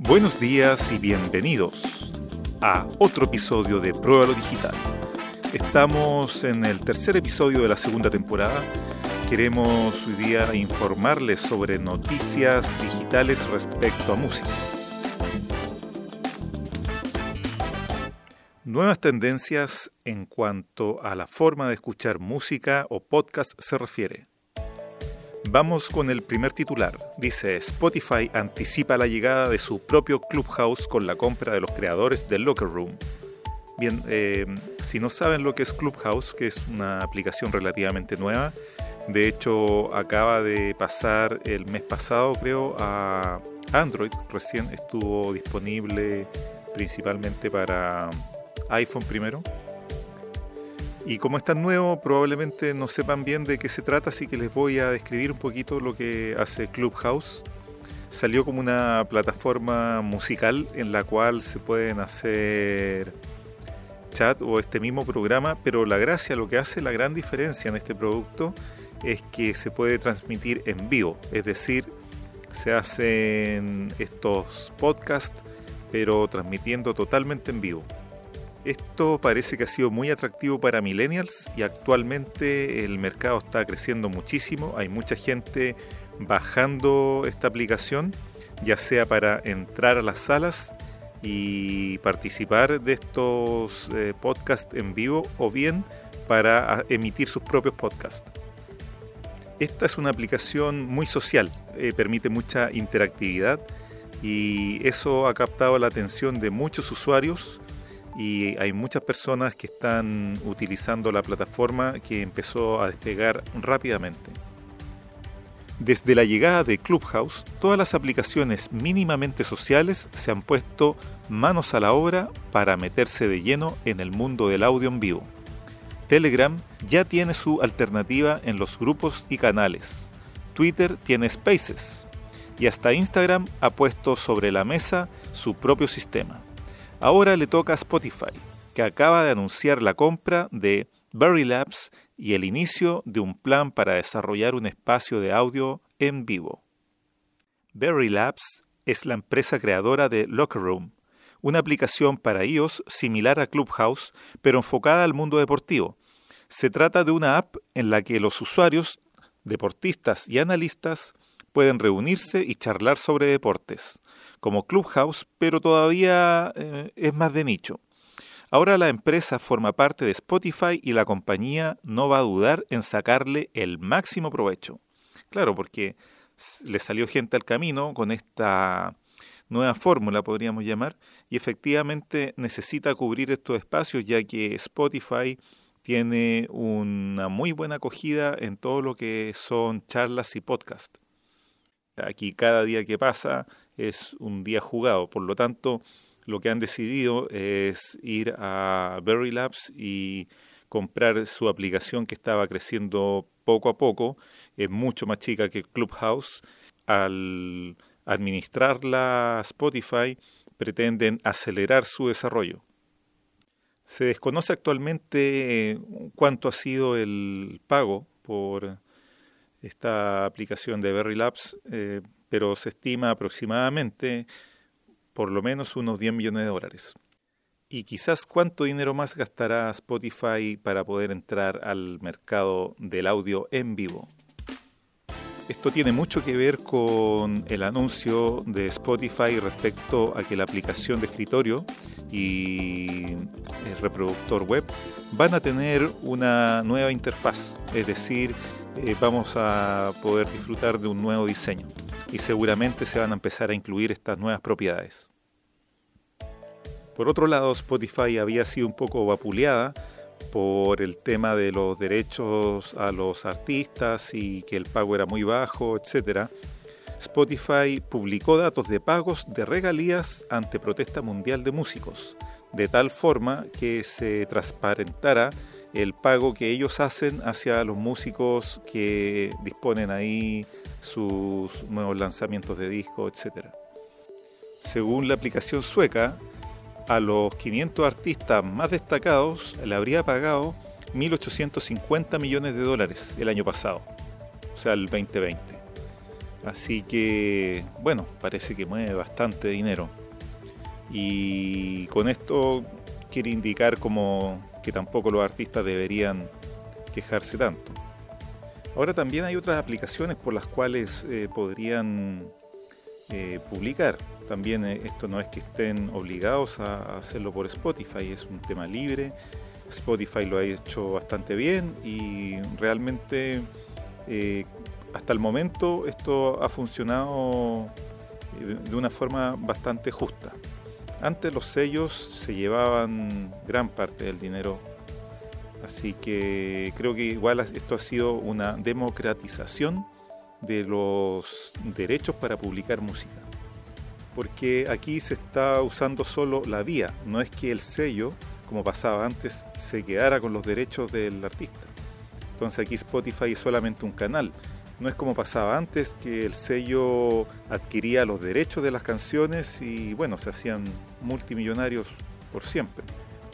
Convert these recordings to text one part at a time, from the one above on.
Buenos días y bienvenidos a otro episodio de Prueba lo Digital. Estamos en el tercer episodio de la segunda temporada. Queremos hoy día informarles sobre noticias digitales respecto a música. Nuevas tendencias en cuanto a la forma de escuchar música o podcast se refiere. Vamos con el primer titular. Dice, Spotify anticipa la llegada de su propio Clubhouse con la compra de los creadores de Locker Room. Bien, eh, si no saben lo que es Clubhouse, que es una aplicación relativamente nueva, de hecho acaba de pasar el mes pasado creo a Android, recién estuvo disponible principalmente para iPhone primero y como es tan nuevo, probablemente no sepan bien de qué se trata, así que les voy a describir un poquito lo que hace Clubhouse. Salió como una plataforma musical en la cual se pueden hacer chat o este mismo programa, pero la gracia, lo que hace la gran diferencia en este producto es que se puede transmitir en vivo, es decir, se hacen estos podcasts, pero transmitiendo totalmente en vivo. Esto parece que ha sido muy atractivo para millennials y actualmente el mercado está creciendo muchísimo. Hay mucha gente bajando esta aplicación, ya sea para entrar a las salas y participar de estos eh, podcasts en vivo o bien para ah, emitir sus propios podcasts. Esta es una aplicación muy social, eh, permite mucha interactividad y eso ha captado la atención de muchos usuarios y hay muchas personas que están utilizando la plataforma que empezó a despegar rápidamente. Desde la llegada de Clubhouse, todas las aplicaciones mínimamente sociales se han puesto manos a la obra para meterse de lleno en el mundo del audio en vivo. Telegram ya tiene su alternativa en los grupos y canales. Twitter tiene Spaces. Y hasta Instagram ha puesto sobre la mesa su propio sistema. Ahora le toca a Spotify, que acaba de anunciar la compra de Berry Labs y el inicio de un plan para desarrollar un espacio de audio en vivo. Berry Labs es la empresa creadora de Locker Room, una aplicación para iOS similar a Clubhouse, pero enfocada al mundo deportivo. Se trata de una app en la que los usuarios, deportistas y analistas pueden reunirse y charlar sobre deportes como Clubhouse, pero todavía eh, es más de nicho. Ahora la empresa forma parte de Spotify y la compañía no va a dudar en sacarle el máximo provecho. Claro, porque le salió gente al camino con esta nueva fórmula, podríamos llamar, y efectivamente necesita cubrir estos espacios ya que Spotify tiene una muy buena acogida en todo lo que son charlas y podcasts. Aquí cada día que pasa es un día jugado. Por lo tanto, lo que han decidido es ir a Berry Labs y comprar su aplicación que estaba creciendo poco a poco. Es mucho más chica que Clubhouse. Al administrarla Spotify, pretenden acelerar su desarrollo. Se desconoce actualmente eh, cuánto ha sido el pago por esta aplicación de Berry Labs, eh, pero se estima aproximadamente por lo menos unos 10 millones de dólares. Y quizás cuánto dinero más gastará Spotify para poder entrar al mercado del audio en vivo. Esto tiene mucho que ver con el anuncio de Spotify respecto a que la aplicación de escritorio y el reproductor web van a tener una nueva interfaz, es decir, eh, vamos a poder disfrutar de un nuevo diseño y seguramente se van a empezar a incluir estas nuevas propiedades. Por otro lado, Spotify había sido un poco vapuleada por el tema de los derechos a los artistas y que el pago era muy bajo, etc. Spotify publicó datos de pagos de regalías ante protesta mundial de músicos, de tal forma que se transparentara el pago que ellos hacen hacia los músicos que disponen ahí sus nuevos lanzamientos de disco, etc. Según la aplicación sueca, a los 500 artistas más destacados le habría pagado 1.850 millones de dólares el año pasado, o sea, el 2020. Así que, bueno, parece que mueve bastante dinero. Y con esto quiere indicar como que tampoco los artistas deberían quejarse tanto. Ahora también hay otras aplicaciones por las cuales eh, podrían eh, publicar. También eh, esto no es que estén obligados a hacerlo por Spotify, es un tema libre. Spotify lo ha hecho bastante bien y realmente hasta el momento esto ha funcionado de una forma bastante justa. Antes los sellos se llevaban gran parte del dinero, así que creo que igual esto ha sido una democratización de los derechos para publicar música. Porque aquí se está usando solo la vía, no es que el sello, como pasaba antes, se quedara con los derechos del artista. Entonces aquí Spotify es solamente un canal, no es como pasaba antes, que el sello adquiría los derechos de las canciones y bueno, se hacían multimillonarios por siempre.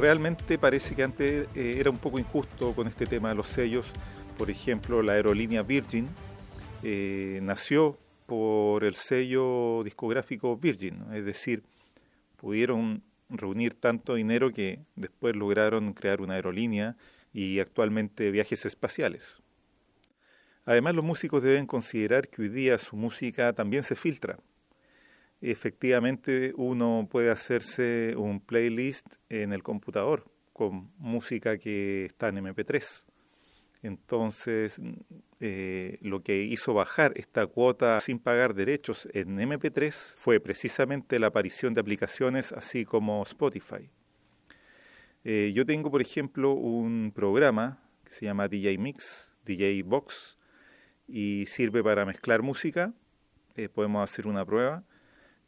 Realmente parece que antes eh, era un poco injusto con este tema de los sellos. Por ejemplo, la aerolínea Virgin eh, nació por el sello discográfico Virgin, es decir, pudieron reunir tanto dinero que después lograron crear una aerolínea y actualmente viajes espaciales. Además, los músicos deben considerar que hoy día su música también se filtra. Efectivamente, uno puede hacerse un playlist en el computador con música que está en MP3. Entonces, eh, lo que hizo bajar esta cuota sin pagar derechos en MP3 fue precisamente la aparición de aplicaciones así como Spotify. Eh, yo tengo, por ejemplo, un programa que se llama DJ Mix, DJ Box, y sirve para mezclar música. Eh, podemos hacer una prueba.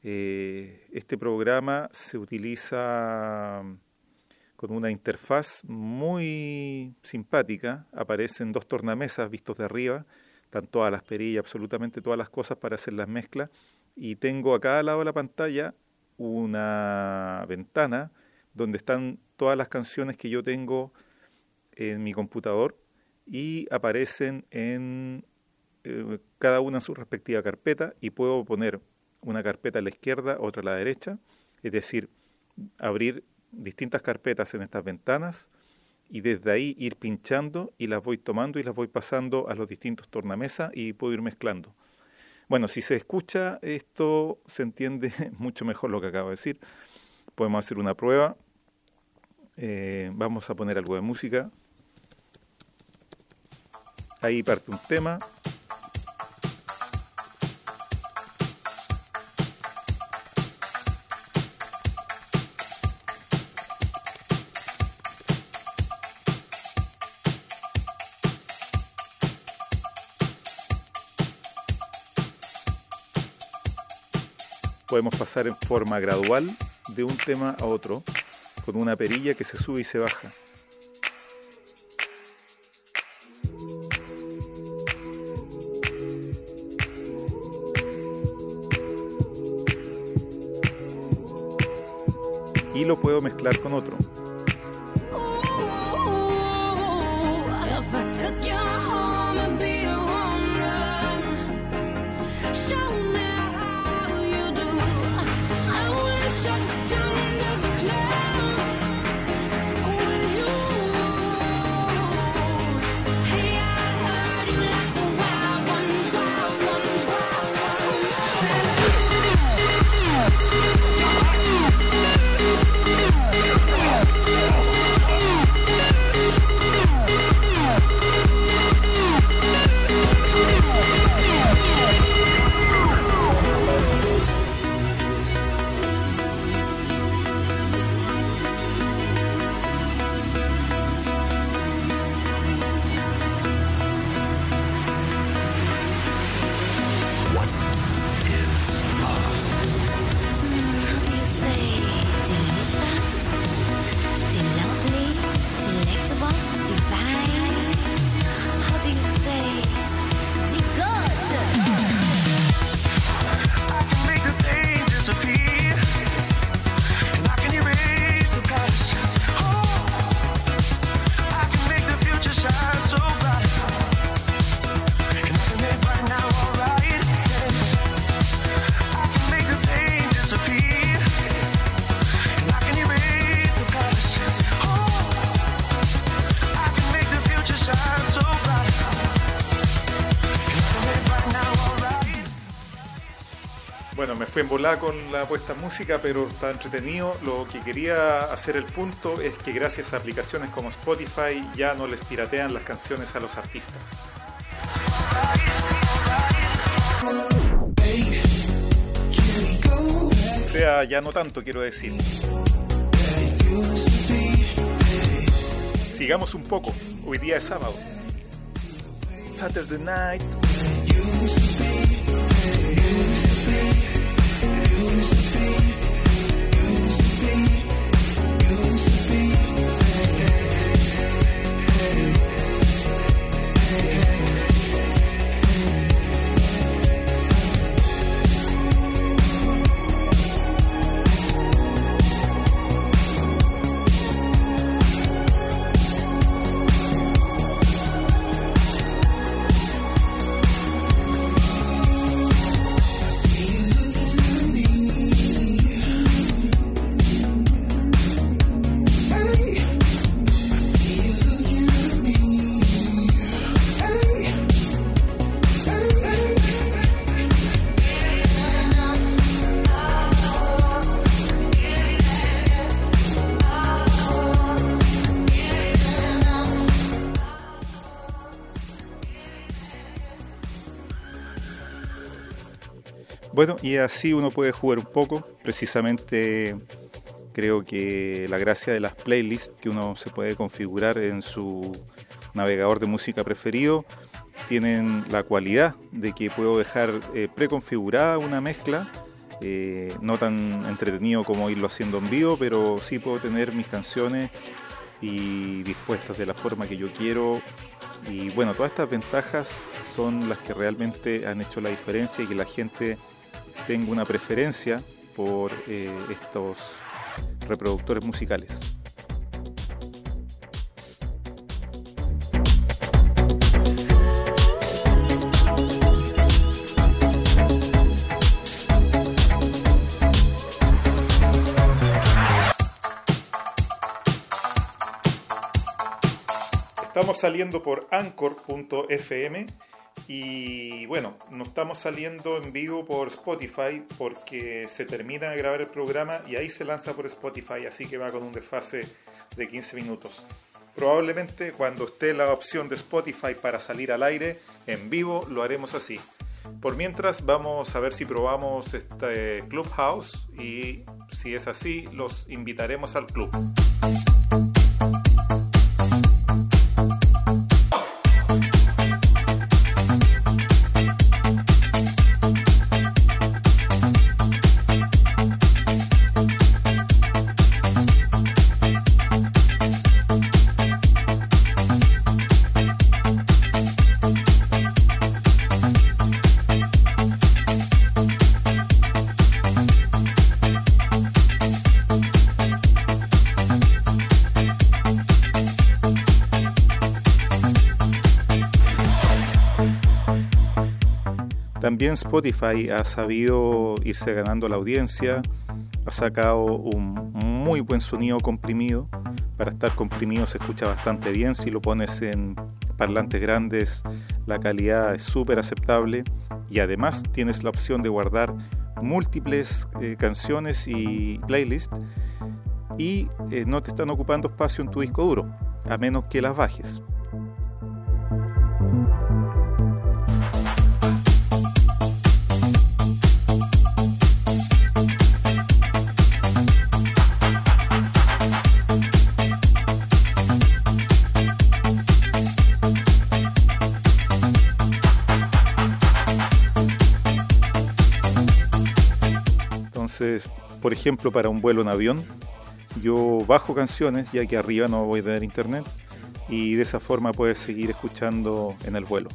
Eh, este programa se utiliza con una interfaz muy simpática. Aparecen dos tornamesas vistos de arriba, están todas las perillas, absolutamente todas las cosas para hacer las mezclas. Y tengo a cada lado de la pantalla una ventana donde están todas las canciones que yo tengo en mi computador y aparecen en eh, cada una en su respectiva carpeta y puedo poner una carpeta a la izquierda, otra a la derecha, es decir, abrir distintas carpetas en estas ventanas y desde ahí ir pinchando y las voy tomando y las voy pasando a los distintos tornamesas y puedo ir mezclando. Bueno, si se escucha esto se entiende mucho mejor lo que acabo de decir. Podemos hacer una prueba. Eh, vamos a poner algo de música. Ahí parte un tema. Podemos pasar en forma gradual de un tema a otro con una perilla que se sube y se baja. Y lo puedo mezclar con otro. En volada con la puesta en música, pero está entretenido. Lo que quería hacer el punto es que gracias a aplicaciones como Spotify ya no les piratean las canciones a los artistas. O sea, ya no tanto quiero decir. Sigamos un poco. Hoy día es sábado. Saturday night. Bueno, y así uno puede jugar un poco. Precisamente creo que la gracia de las playlists que uno se puede configurar en su navegador de música preferido tienen la cualidad de que puedo dejar eh, preconfigurada una mezcla, eh, no tan entretenido como irlo haciendo en vivo, pero sí puedo tener mis canciones y dispuestas de la forma que yo quiero. Y bueno, todas estas ventajas son las que realmente han hecho la diferencia y que la gente tengo una preferencia por eh, estos reproductores musicales. Estamos saliendo por anchor.fm y bueno, no estamos saliendo en vivo por Spotify porque se termina de grabar el programa y ahí se lanza por Spotify, así que va con un desfase de 15 minutos. Probablemente cuando esté la opción de Spotify para salir al aire en vivo lo haremos así. Por mientras vamos a ver si probamos este Clubhouse y si es así los invitaremos al club. También Spotify ha sabido irse ganando la audiencia, ha sacado un muy buen sonido comprimido. Para estar comprimido se escucha bastante bien. Si lo pones en parlantes grandes, la calidad es súper aceptable. Y además tienes la opción de guardar múltiples eh, canciones y playlists y eh, no te están ocupando espacio en tu disco duro, a menos que las bajes. Por ejemplo, para un vuelo en avión, yo bajo canciones, ya que arriba no voy a tener internet, y de esa forma puedes seguir escuchando en el vuelo.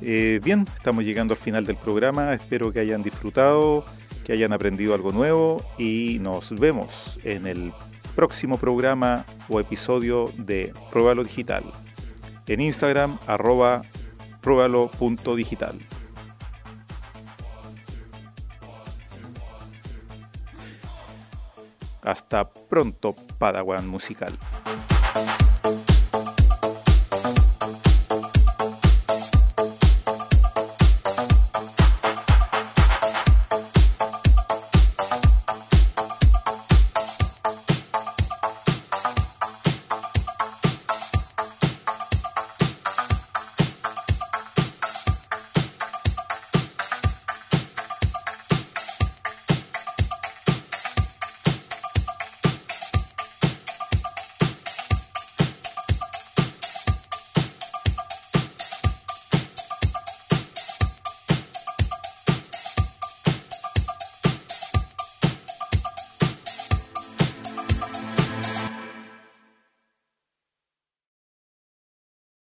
Eh, bien, estamos llegando al final del programa, espero que hayan disfrutado, que hayan aprendido algo nuevo y nos vemos en el próximo programa o episodio de Pruébalo Digital. En Instagram, arroba pruébalo.digital. Hasta pronto, Padawan musical.